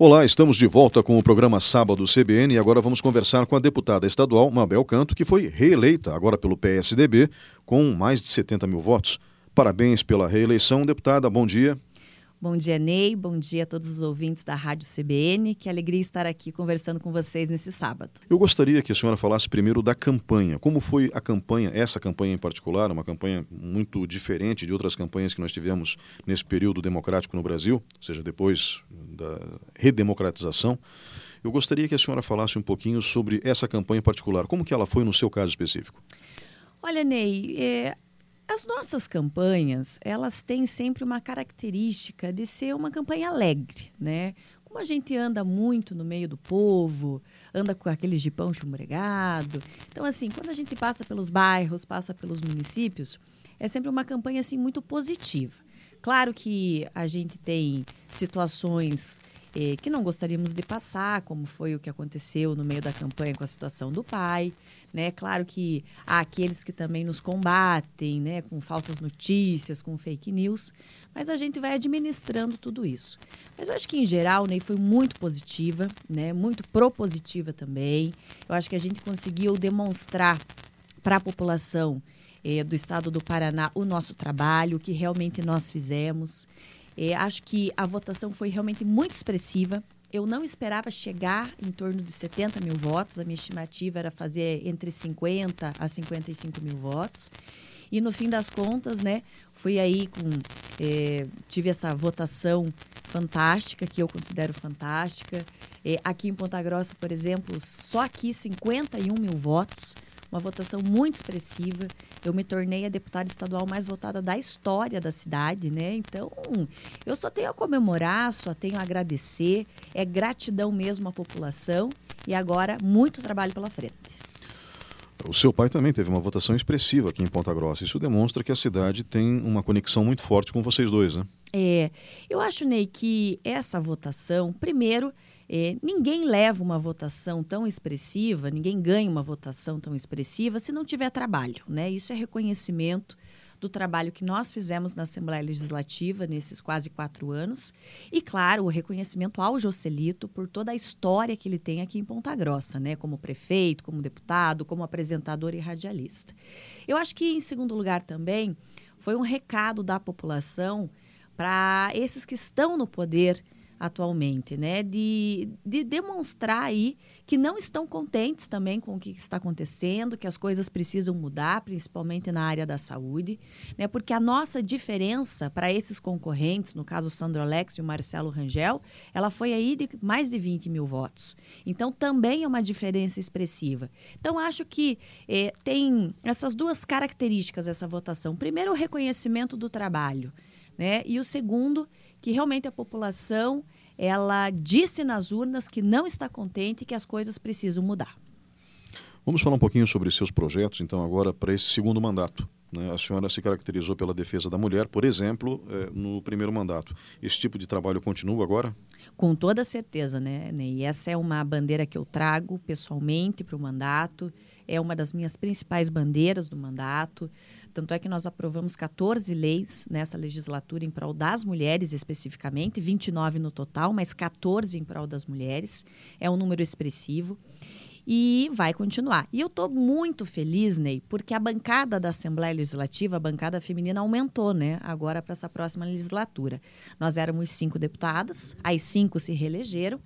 Olá, estamos de volta com o programa Sábado CBN e agora vamos conversar com a deputada estadual Mabel Canto, que foi reeleita agora pelo PSDB com mais de 70 mil votos. Parabéns pela reeleição, deputada. Bom dia. Bom dia, Ney. Bom dia a todos os ouvintes da Rádio CBN. Que alegria estar aqui conversando com vocês nesse sábado. Eu gostaria que a senhora falasse primeiro da campanha. Como foi a campanha, essa campanha em particular, uma campanha muito diferente de outras campanhas que nós tivemos nesse período democrático no Brasil, ou seja, depois da redemocratização. Eu gostaria que a senhora falasse um pouquinho sobre essa campanha em particular. Como que ela foi no seu caso específico? Olha, Ney, é, as nossas campanhas, elas têm sempre uma característica de ser uma campanha alegre, né? Como a gente anda muito no meio do povo, anda com aquele jipão chumbregado. Então, assim, quando a gente passa pelos bairros, passa pelos municípios, é sempre uma campanha, assim, muito positiva. Claro que a gente tem situações eh, que não gostaríamos de passar, como foi o que aconteceu no meio da campanha com a situação do pai. Né? Claro que há aqueles que também nos combatem né? com falsas notícias, com fake news, mas a gente vai administrando tudo isso. Mas eu acho que, em geral, Ney, foi muito positiva, né? muito propositiva também. Eu acho que a gente conseguiu demonstrar para a população eh, do estado do Paraná o nosso trabalho, o que realmente nós fizemos. É, acho que a votação foi realmente muito expressiva. Eu não esperava chegar em torno de 70 mil votos. A minha estimativa era fazer entre 50 a 55 mil votos. E no fim das contas, né, fui aí com. É, tive essa votação fantástica, que eu considero fantástica. É, aqui em Ponta Grossa, por exemplo, só aqui 51 mil votos uma votação muito expressiva. Eu me tornei a deputada estadual mais votada da história da cidade, né? Então, eu só tenho a comemorar, só tenho a agradecer. É gratidão mesmo à população e agora muito trabalho pela frente. O seu pai também teve uma votação expressiva aqui em Ponta Grossa. Isso demonstra que a cidade tem uma conexão muito forte com vocês dois, né? É, eu acho, Ney, que essa votação, primeiro, é, ninguém leva uma votação tão expressiva, ninguém ganha uma votação tão expressiva se não tiver trabalho, né? Isso é reconhecimento do trabalho que nós fizemos na Assembleia Legislativa nesses quase quatro anos. E, claro, o reconhecimento ao Joselito por toda a história que ele tem aqui em Ponta Grossa, né? Como prefeito, como deputado, como apresentador e radialista. Eu acho que, em segundo lugar, também foi um recado da população para esses que estão no poder atualmente, né? De, de demonstrar aí que não estão contentes também com o que está acontecendo, que as coisas precisam mudar, principalmente na área da saúde, né? Porque a nossa diferença para esses concorrentes, no caso o Sandro Alex e o Marcelo Rangel, ela foi aí de mais de 20 mil votos. Então também é uma diferença expressiva. Então acho que eh, tem essas duas características essa votação. Primeiro, o reconhecimento do trabalho, né? E o segundo que realmente a população ela disse nas urnas que não está contente e que as coisas precisam mudar. Vamos falar um pouquinho sobre seus projetos, então, agora para esse segundo mandato. Né? A senhora se caracterizou pela defesa da mulher, por exemplo, é, no primeiro mandato. Esse tipo de trabalho continua agora? Com toda certeza, né, E essa é uma bandeira que eu trago pessoalmente para o mandato, é uma das minhas principais bandeiras do mandato. Tanto é que nós aprovamos 14 leis nessa legislatura em prol das mulheres, especificamente, 29 no total, mas 14 em prol das mulheres. É um número expressivo e vai continuar. E eu estou muito feliz, Ney, porque a bancada da Assembleia Legislativa, a bancada feminina, aumentou, né? Agora para essa próxima legislatura. Nós éramos cinco deputadas, as cinco se reelegeram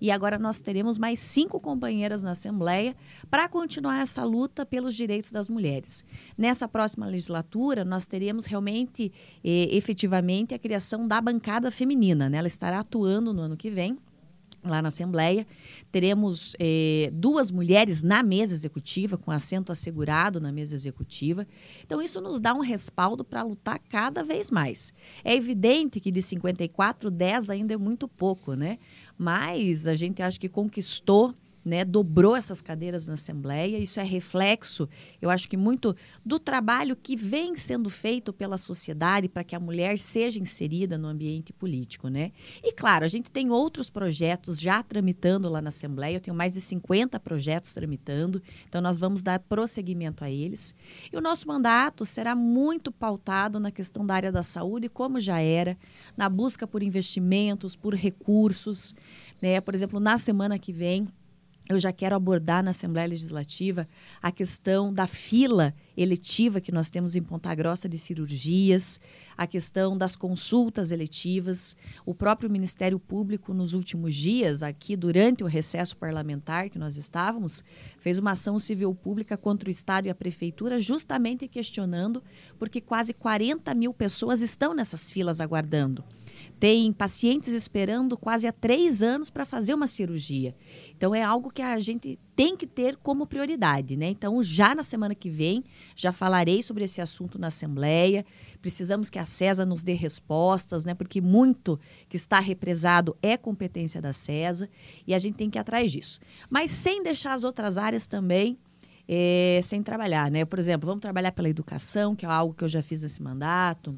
e agora nós teremos mais cinco companheiras na Assembleia para continuar essa luta pelos direitos das mulheres. Nessa próxima legislatura, nós teremos realmente, eh, efetivamente, a criação da bancada feminina. Né? Ela estará atuando no ano que vem lá na Assembleia. Teremos eh, duas mulheres na mesa executiva, com assento assegurado na mesa executiva. Então, isso nos dá um respaldo para lutar cada vez mais. É evidente que de 54, 10 ainda é muito pouco, né? Mas a gente acha que conquistou né, dobrou essas cadeiras na Assembleia. Isso é reflexo, eu acho que muito do trabalho que vem sendo feito pela sociedade para que a mulher seja inserida no ambiente político, né? E claro, a gente tem outros projetos já tramitando lá na Assembleia. Eu tenho mais de 50 projetos tramitando, então nós vamos dar prosseguimento a eles. E o nosso mandato será muito pautado na questão da área da saúde, como já era, na busca por investimentos, por recursos, né? Por exemplo, na semana que vem eu já quero abordar na Assembleia Legislativa a questão da fila eletiva que nós temos em Ponta Grossa de cirurgias, a questão das consultas eletivas. O próprio Ministério Público, nos últimos dias, aqui durante o recesso parlamentar que nós estávamos, fez uma ação civil pública contra o Estado e a Prefeitura, justamente questionando, porque quase 40 mil pessoas estão nessas filas aguardando. Tem pacientes esperando quase há três anos para fazer uma cirurgia. Então, é algo que a gente tem que ter como prioridade, né? Então, já na semana que vem, já falarei sobre esse assunto na Assembleia. Precisamos que a CESA nos dê respostas, né? Porque muito que está represado é competência da CESA e a gente tem que ir atrás disso. Mas sem deixar as outras áreas também é, sem trabalhar, né? Por exemplo, vamos trabalhar pela educação, que é algo que eu já fiz nesse mandato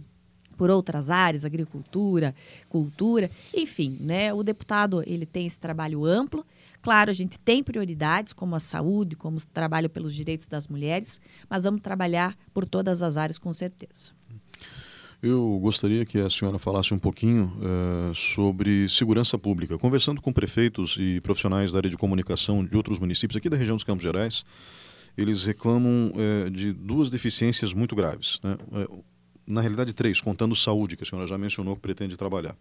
por outras áreas, agricultura, cultura, enfim, né? O deputado ele tem esse trabalho amplo. Claro, a gente tem prioridades como a saúde, como o trabalho pelos direitos das mulheres, mas vamos trabalhar por todas as áreas com certeza. Eu gostaria que a senhora falasse um pouquinho uh, sobre segurança pública. Conversando com prefeitos e profissionais da área de comunicação de outros municípios aqui da região dos Campos Gerais, eles reclamam uh, de duas deficiências muito graves. Né? Uh, na realidade, três, contando saúde, que a senhora já mencionou que pretende trabalhar.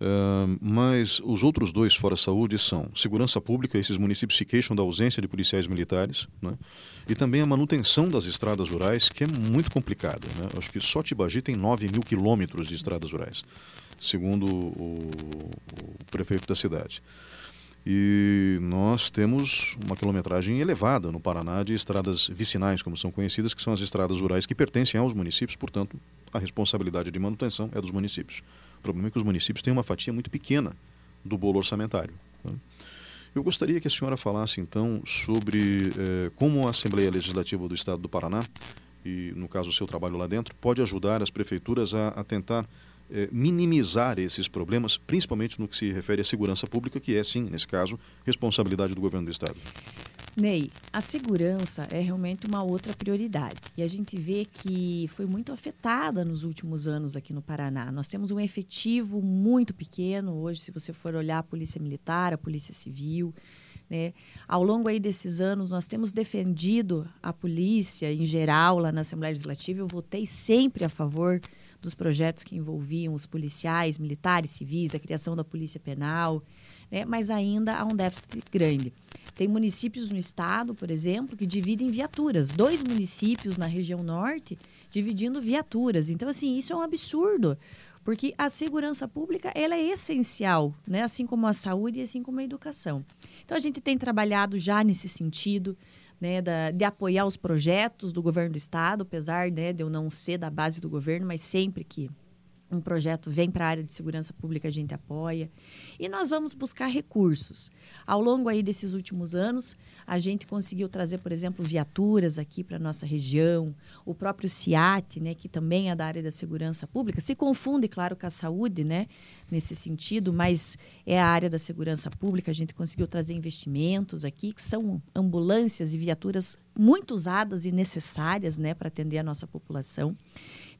Uh, mas os outros dois fora saúde são segurança pública, esses municípios se queixam da ausência de policiais militares, né? e também a manutenção das estradas rurais, que é muito complicada. Né? Acho que só Tibagi tem 9 mil quilômetros de estradas rurais, segundo o, o prefeito da cidade. E nós temos uma quilometragem elevada no Paraná de estradas vicinais, como são conhecidas, que são as estradas rurais que pertencem aos municípios, portanto, a responsabilidade de manutenção é dos municípios. O problema é que os municípios têm uma fatia muito pequena do bolo orçamentário. Né? Eu gostaria que a senhora falasse, então, sobre eh, como a Assembleia Legislativa do Estado do Paraná, e no caso o seu trabalho lá dentro, pode ajudar as prefeituras a, a tentar eh, minimizar esses problemas, principalmente no que se refere à segurança pública, que é, sim, nesse caso, responsabilidade do governo do Estado. Ney, a segurança é realmente uma outra prioridade. E a gente vê que foi muito afetada nos últimos anos aqui no Paraná. Nós temos um efetivo muito pequeno hoje, se você for olhar a Polícia Militar, a Polícia Civil. Né? Ao longo aí desses anos, nós temos defendido a polícia em geral lá na Assembleia Legislativa. Eu votei sempre a favor dos projetos que envolviam os policiais, militares, civis, a criação da polícia penal, né? mas ainda há um déficit grande. Tem municípios no estado, por exemplo, que dividem viaturas. Dois municípios na região norte dividindo viaturas. Então, assim, isso é um absurdo, porque a segurança pública ela é essencial, né? assim como a saúde e assim como a educação. Então, a gente tem trabalhado já nesse sentido né, da, de apoiar os projetos do governo do estado, apesar né, de eu não ser da base do governo, mas sempre que um projeto vem para a área de segurança pública, a gente apoia. E nós vamos buscar recursos. Ao longo aí desses últimos anos, a gente conseguiu trazer, por exemplo, viaturas aqui para nossa região, o próprio CIAT, né, que também é da área da segurança pública, se confunde, claro, com a saúde, né, nesse sentido, mas é a área da segurança pública, a gente conseguiu trazer investimentos aqui, que são ambulâncias e viaturas muito usadas e necessárias, né, para atender a nossa população.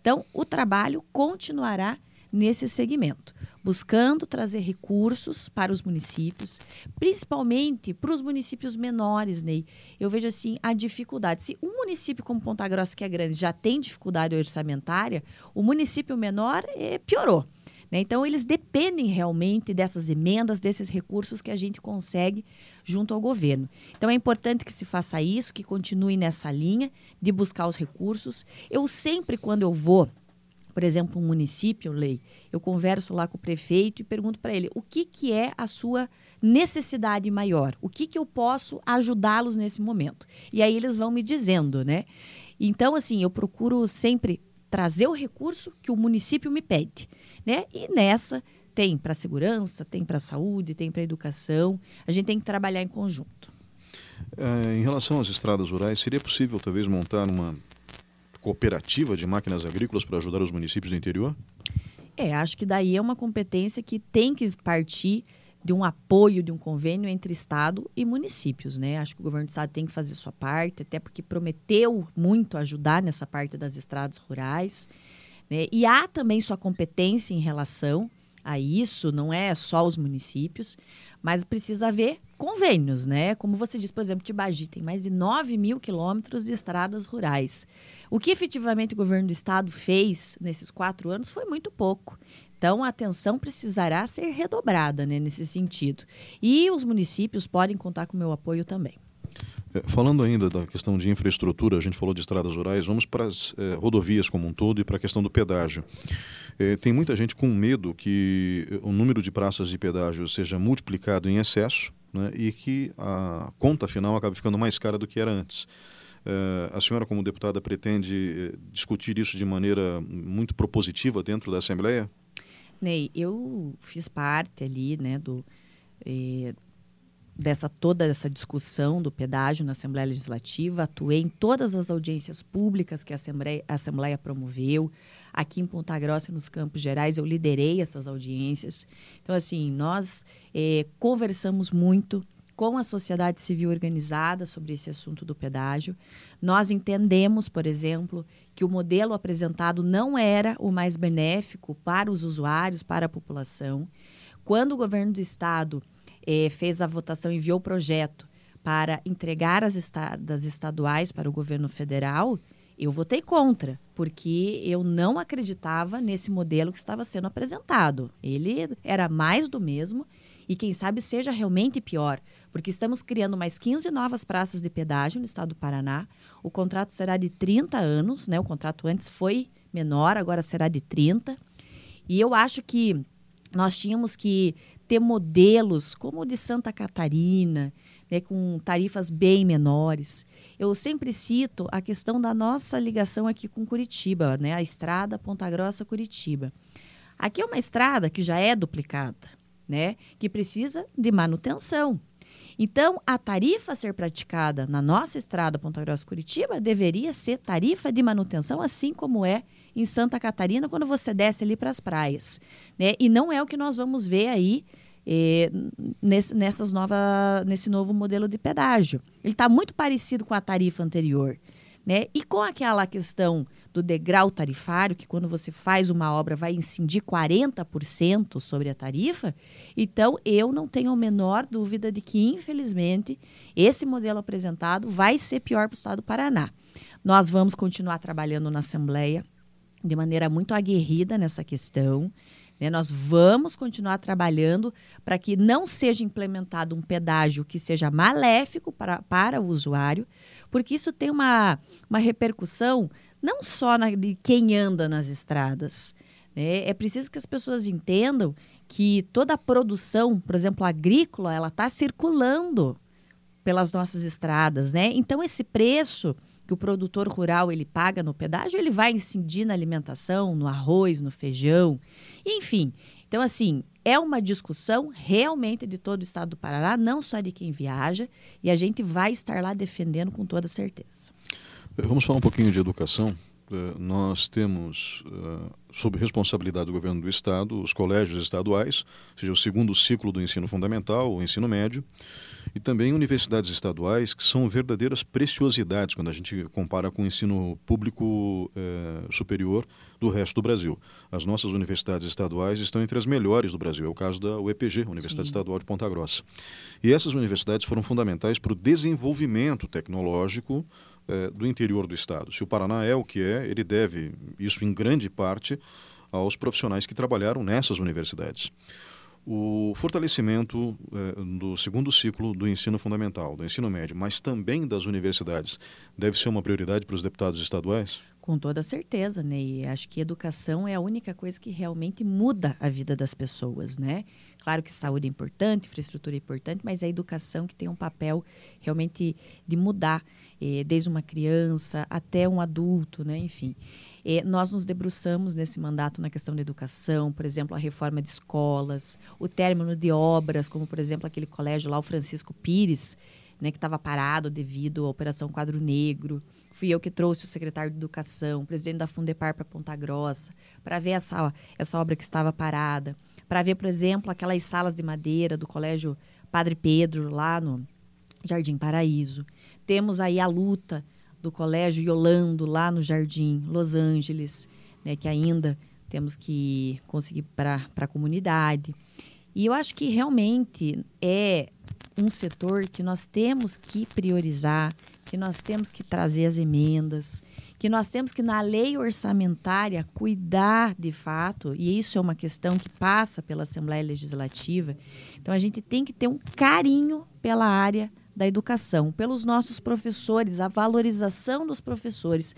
Então, o trabalho continuará nesse segmento, buscando trazer recursos para os municípios, principalmente para os municípios menores, Ney. Eu vejo assim a dificuldade. Se um município como Ponta Grossa, que é grande, já tem dificuldade orçamentária, o município menor eh, piorou. Né? Então, eles dependem realmente dessas emendas, desses recursos que a gente consegue junto ao governo. Então, é importante que se faça isso, que continue nessa linha de buscar os recursos. Eu sempre, quando eu vou por exemplo, um município, lei, eu converso lá com o prefeito e pergunto para ele o que, que é a sua necessidade maior, o que, que eu posso ajudá-los nesse momento. E aí eles vão me dizendo, né? Então, assim, eu procuro sempre trazer o recurso que o município me pede, né? E nessa Tem para a segurança, tem para a saúde, tem para a educação. A gente tem que trabalhar em conjunto. É, em relação às estradas rurais, seria possível talvez montar uma cooperativa de máquinas agrícolas para ajudar os municípios do interior? É, acho que daí é uma competência que tem que partir de um apoio, de um convênio entre Estado e municípios, né? Acho que o governo do Estado tem que fazer sua parte, até porque prometeu muito ajudar nessa parte das estradas rurais. Né? E há também sua competência em relação a isso, não é só os municípios, mas precisa haver convênios, né? Como você disse, por exemplo, Tibagi tem mais de 9 mil quilômetros de estradas rurais. O que efetivamente o governo do estado fez nesses quatro anos foi muito pouco. Então, a atenção precisará ser redobrada né, nesse sentido. E os municípios podem contar com o meu apoio também. É, falando ainda da questão de infraestrutura, a gente falou de estradas rurais, vamos para as é, rodovias como um todo e para a questão do pedágio. É, tem muita gente com medo que o número de praças de pedágio seja multiplicado em excesso né, e que a conta final acabe ficando mais cara do que era antes. A senhora, como deputada, pretende discutir isso de maneira muito propositiva dentro da Assembleia? Ney, eu fiz parte ali né, do, dessa toda essa discussão do pedágio na Assembleia Legislativa, atuei em todas as audiências públicas que a Assembleia, a Assembleia promoveu. Aqui em Ponta Grossa, nos Campos Gerais, eu liderei essas audiências. Então, assim, nós eh, conversamos muito com a sociedade civil organizada sobre esse assunto do pedágio. Nós entendemos, por exemplo, que o modelo apresentado não era o mais benéfico para os usuários, para a população. Quando o governo do estado eh, fez a votação, enviou o projeto para entregar as estradas estaduais para o governo federal, eu votei contra, porque eu não acreditava nesse modelo que estava sendo apresentado. Ele era mais do mesmo e, quem sabe, seja realmente pior, porque estamos criando mais 15 novas praças de pedágio no estado do Paraná. O contrato será de 30 anos, né? O contrato antes foi menor, agora será de 30. E eu acho que nós tínhamos que ter modelos como o de Santa Catarina, né, com tarifas bem menores. Eu sempre cito a questão da nossa ligação aqui com Curitiba, né, a estrada Ponta Grossa Curitiba. Aqui é uma estrada que já é duplicada, né, que precisa de manutenção. Então, a tarifa a ser praticada na nossa estrada Ponta Grossa Curitiba deveria ser tarifa de manutenção, assim como é em Santa Catarina quando você desce ali para as praias, né? E não é o que nós vamos ver aí eh, nesse, nessas nova, nesse novo modelo de pedágio. Ele está muito parecido com a tarifa anterior. Né? E com aquela questão do degrau tarifário, que quando você faz uma obra vai incidir 40% sobre a tarifa, então eu não tenho a menor dúvida de que, infelizmente, esse modelo apresentado vai ser pior para o Estado do Paraná. Nós vamos continuar trabalhando na Assembleia de maneira muito aguerrida nessa questão. Né? Nós vamos continuar trabalhando para que não seja implementado um pedágio que seja maléfico para, para o usuário, porque isso tem uma, uma repercussão não só na, de quem anda nas estradas. Né? É preciso que as pessoas entendam que toda a produção, por exemplo, agrícola, ela está circulando pelas nossas estradas, né? Então esse preço que o produtor rural ele paga no pedágio, ele vai incidir na alimentação, no arroz, no feijão, enfim. Então, assim, é uma discussão realmente de todo o estado do Paraná, não só de quem viaja, e a gente vai estar lá defendendo com toda certeza. Vamos falar um pouquinho de educação. Eh, nós temos, uh, sob responsabilidade do governo do Estado, os colégios estaduais, ou seja, o segundo ciclo do ensino fundamental, o ensino médio, e também universidades estaduais, que são verdadeiras preciosidades quando a gente compara com o ensino público uh, superior do resto do Brasil. As nossas universidades estaduais estão entre as melhores do Brasil. É o caso da UEPG, Universidade Sim. Estadual de Ponta Grossa. E essas universidades foram fundamentais para o desenvolvimento tecnológico é, do interior do estado. Se o Paraná é o que é, ele deve, isso em grande parte, aos profissionais que trabalharam nessas universidades. O fortalecimento é, do segundo ciclo do ensino fundamental, do ensino médio, mas também das universidades, deve ser uma prioridade para os deputados estaduais? Com toda certeza, Ney. Acho que educação é a única coisa que realmente muda a vida das pessoas, né? Claro que saúde é importante, infraestrutura é importante, mas é a educação que tem um papel realmente de mudar, eh, desde uma criança até um adulto, né? Enfim. É, nós nos debruçamos nesse mandato na questão da educação, por exemplo, a reforma de escolas, o término de obras, como por exemplo aquele colégio lá, o Francisco Pires, né, que estava parado devido à Operação Quadro Negro. Fui eu que trouxe o secretário de Educação, o presidente da Fundepar para Ponta Grossa, para ver essa, essa obra que estava parada, para ver, por exemplo, aquelas salas de madeira do Colégio Padre Pedro, lá no Jardim Paraíso. Temos aí a luta do Colégio Yolando, lá no Jardim Los Angeles, né, que ainda temos que conseguir para a comunidade. E eu acho que realmente é um setor que nós temos que priorizar, que nós temos que trazer as emendas, que nós temos que, na lei orçamentária, cuidar de fato, e isso é uma questão que passa pela Assembleia Legislativa. Então, a gente tem que ter um carinho pela área da educação, pelos nossos professores, a valorização dos professores.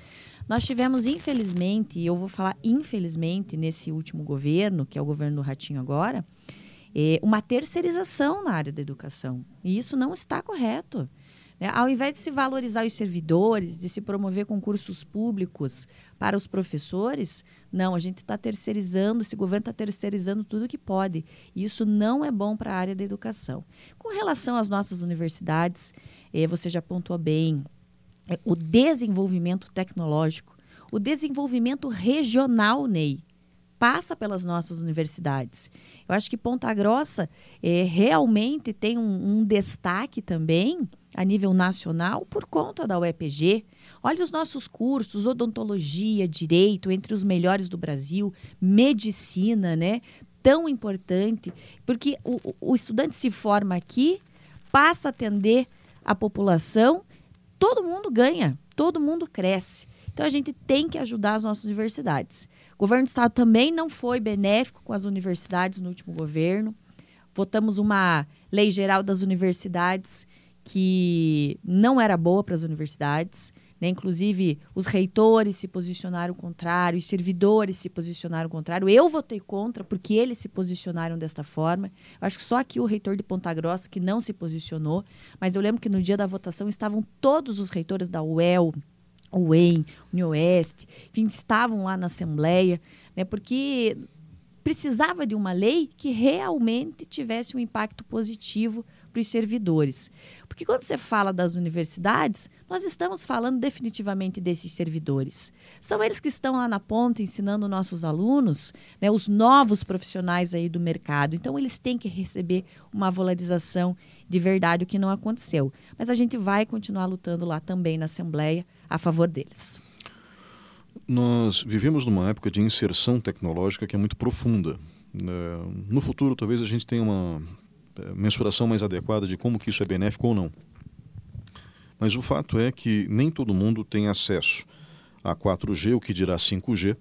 Nós tivemos, infelizmente, e eu vou falar infelizmente, nesse último governo, que é o governo do Ratinho agora, é, uma terceirização na área da educação. E isso não está correto. Né? Ao invés de se valorizar os servidores, de se promover concursos públicos para os professores, não, a gente está terceirizando, esse governo está terceirizando tudo que pode. E isso não é bom para a área da educação. Com relação às nossas universidades, eh, você já pontuou bem, eh, o desenvolvimento tecnológico, o desenvolvimento regional, Ney, passa pelas nossas universidades. Eu acho que Ponta Grossa eh, realmente tem um, um destaque também a nível nacional por conta da UEPG. Olha os nossos cursos, odontologia, direito, entre os melhores do Brasil, medicina, né? Tão importante, porque o, o estudante se forma aqui, passa a atender a população, todo mundo ganha, todo mundo cresce. Então a gente tem que ajudar as nossas universidades. O governo do estado também não foi benéfico com as universidades no último governo. Votamos uma lei geral das universidades que não era boa para as universidades. Né? Inclusive, os reitores se posicionaram contrário, os servidores se posicionaram contrário. Eu votei contra porque eles se posicionaram desta forma. Eu acho que só aqui o reitor de Ponta Grossa que não se posicionou. Mas eu lembro que no dia da votação estavam todos os reitores da UEL, UEM, UniOeste, enfim, estavam lá na Assembleia, né? porque precisava de uma lei que realmente tivesse um impacto positivo para os servidores. Porque quando você fala das universidades, nós estamos falando definitivamente desses servidores. São eles que estão lá na ponta ensinando nossos alunos, né, os novos profissionais aí do mercado. Então, eles têm que receber uma valorização de verdade, o que não aconteceu. Mas a gente vai continuar lutando lá também na Assembleia a favor deles. Nós vivemos numa época de inserção tecnológica que é muito profunda. Né. No futuro, talvez a gente tenha uma mensuração mais adequada de como que isso é benéfico ou não. Mas o fato é que nem todo mundo tem acesso a 4G, o que dirá 5G,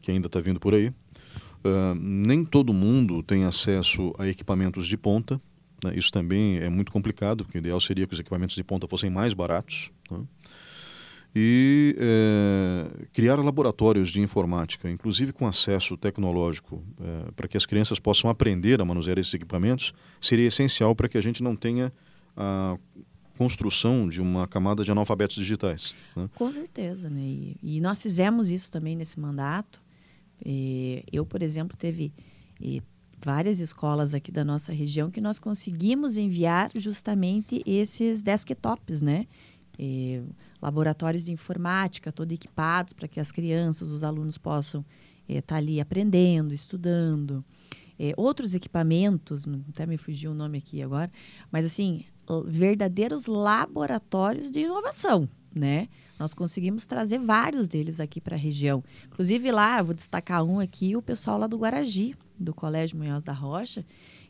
que ainda está vindo por aí. Uh, nem todo mundo tem acesso a equipamentos de ponta. Né? Isso também é muito complicado, porque o ideal seria que os equipamentos de ponta fossem mais baratos. Né? E é, criar laboratórios de informática, inclusive com acesso tecnológico, é, para que as crianças possam aprender a manusear esses equipamentos, seria essencial para que a gente não tenha a construção de uma camada de analfabetos digitais. Né? Com certeza, né? E, e, nós fizemos isso também nesse mandato. E eu, por exemplo, teve e, várias escolas aqui da nossa região que nós conseguimos enviar justamente esses desktops, né? Laboratórios de informática, todos equipados para que as crianças, os alunos possam estar eh, tá ali aprendendo, estudando. Eh, outros equipamentos, até me fugiu o nome aqui agora, mas assim, verdadeiros laboratórios de inovação, né? Nós conseguimos trazer vários deles aqui para a região. Inclusive lá, vou destacar um aqui, o pessoal lá do Guaragi, do Colégio Munhoz da Rocha,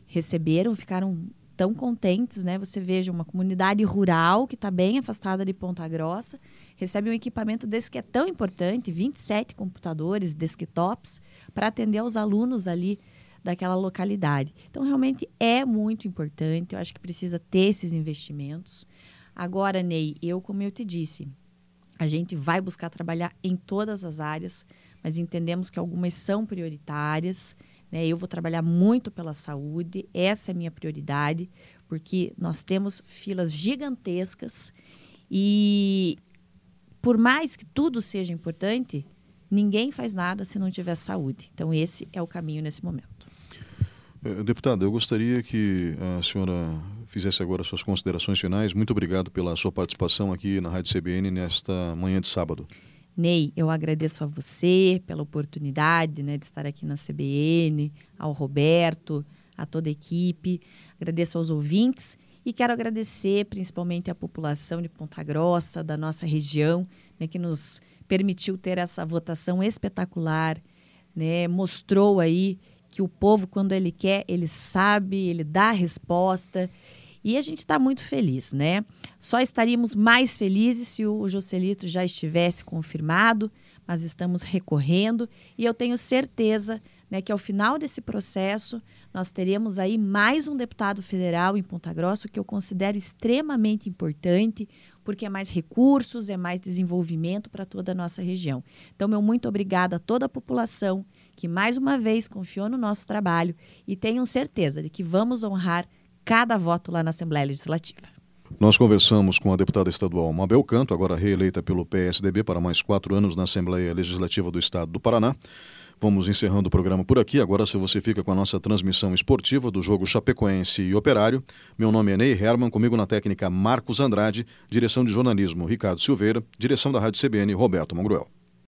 receberam, ficaram tão contentes, né? Você veja uma comunidade rural que está bem afastada de Ponta Grossa, recebe um equipamento desse que é tão importante, 27 computadores, desktops, para atender aos alunos ali daquela localidade. Então, realmente é muito importante, eu acho que precisa ter esses investimentos. Agora, Ney, eu, como eu te disse, a gente vai buscar trabalhar em todas as áreas, mas entendemos que algumas são prioritárias né? Eu vou trabalhar muito pela saúde, essa é a minha prioridade, porque nós temos filas gigantescas e por mais que tudo seja importante, ninguém faz nada se não tiver saúde. Então, esse é o caminho nesse momento. Eh, deputada, eu gostaria que a senhora fizesse agora suas considerações finais. Muito obrigado pela sua participação aqui na Rádio CBN nesta manhã de sábado. Ney, eu agradeço a você pela oportunidade né, de estar aqui na CBN, ao Roberto, a toda a equipe. Agradeço aos ouvintes e quero agradecer principalmente à população de Ponta Grossa, da nossa região, né, que nos permitiu ter essa votação espetacular, né, mostrou aí que o povo, quando ele quer, ele sabe, ele dá a resposta. E a gente está muito feliz, né? Só estaríamos mais felizes se o Joselito já estivesse confirmado, mas estamos recorrendo e eu tenho certeza né, que ao final desse processo nós teremos aí mais um deputado federal em Ponta Grossa, que eu considero extremamente importante, porque é mais recursos, é mais desenvolvimento para toda a nossa região. Então, meu muito obrigada a toda a população que mais uma vez confiou no nosso trabalho e tenham certeza de que vamos honrar cada voto lá na Assembleia Legislativa. Nós conversamos com a deputada estadual Mabel Canto, agora reeleita pelo PSDB para mais quatro anos na Assembleia Legislativa do Estado do Paraná. Vamos encerrando o programa por aqui. Agora, se você fica com a nossa transmissão esportiva do jogo Chapecoense e Operário, meu nome é Ney Herman, comigo na técnica Marcos Andrade, direção de jornalismo Ricardo Silveira, direção da Rádio CBN Roberto Mangruel.